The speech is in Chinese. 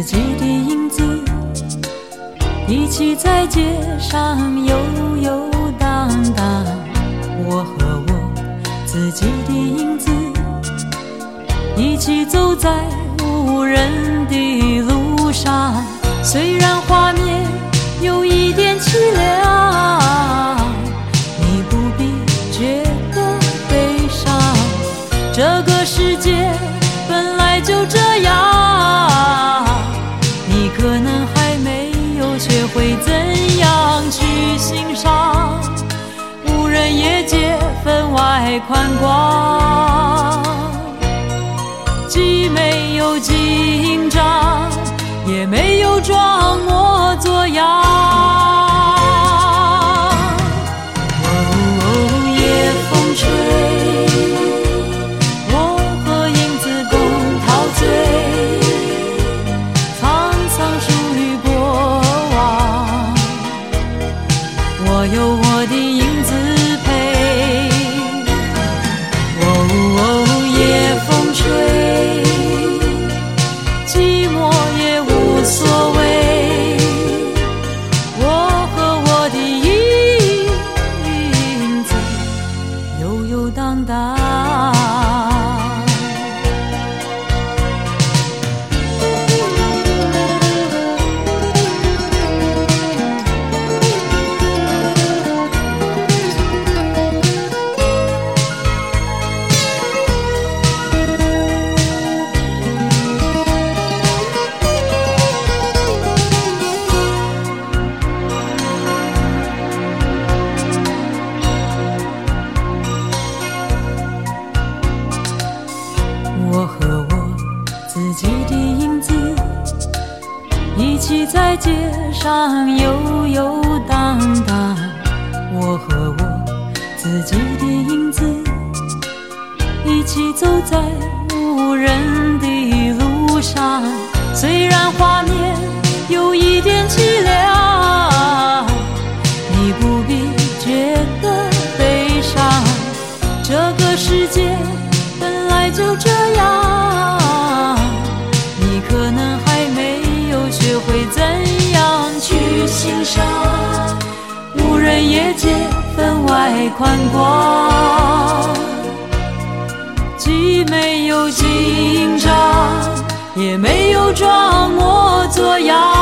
自己的影子，一起在街上游游荡荡。我和我自己的影子，一起走在无人的路上。虽然画面有一点凄凉，你不必觉得悲伤。这个世界会怎样去欣赏。无人夜街分外宽广，既没有紧张，也没有装模起在街上游游荡荡。我和我自己的影子，一起走在无人的路上。虽然画面有一点凄凉，你不必觉得悲伤。这个世界本来就这样，心上。无人夜街分外宽广，既没有紧张，也没有装模作样。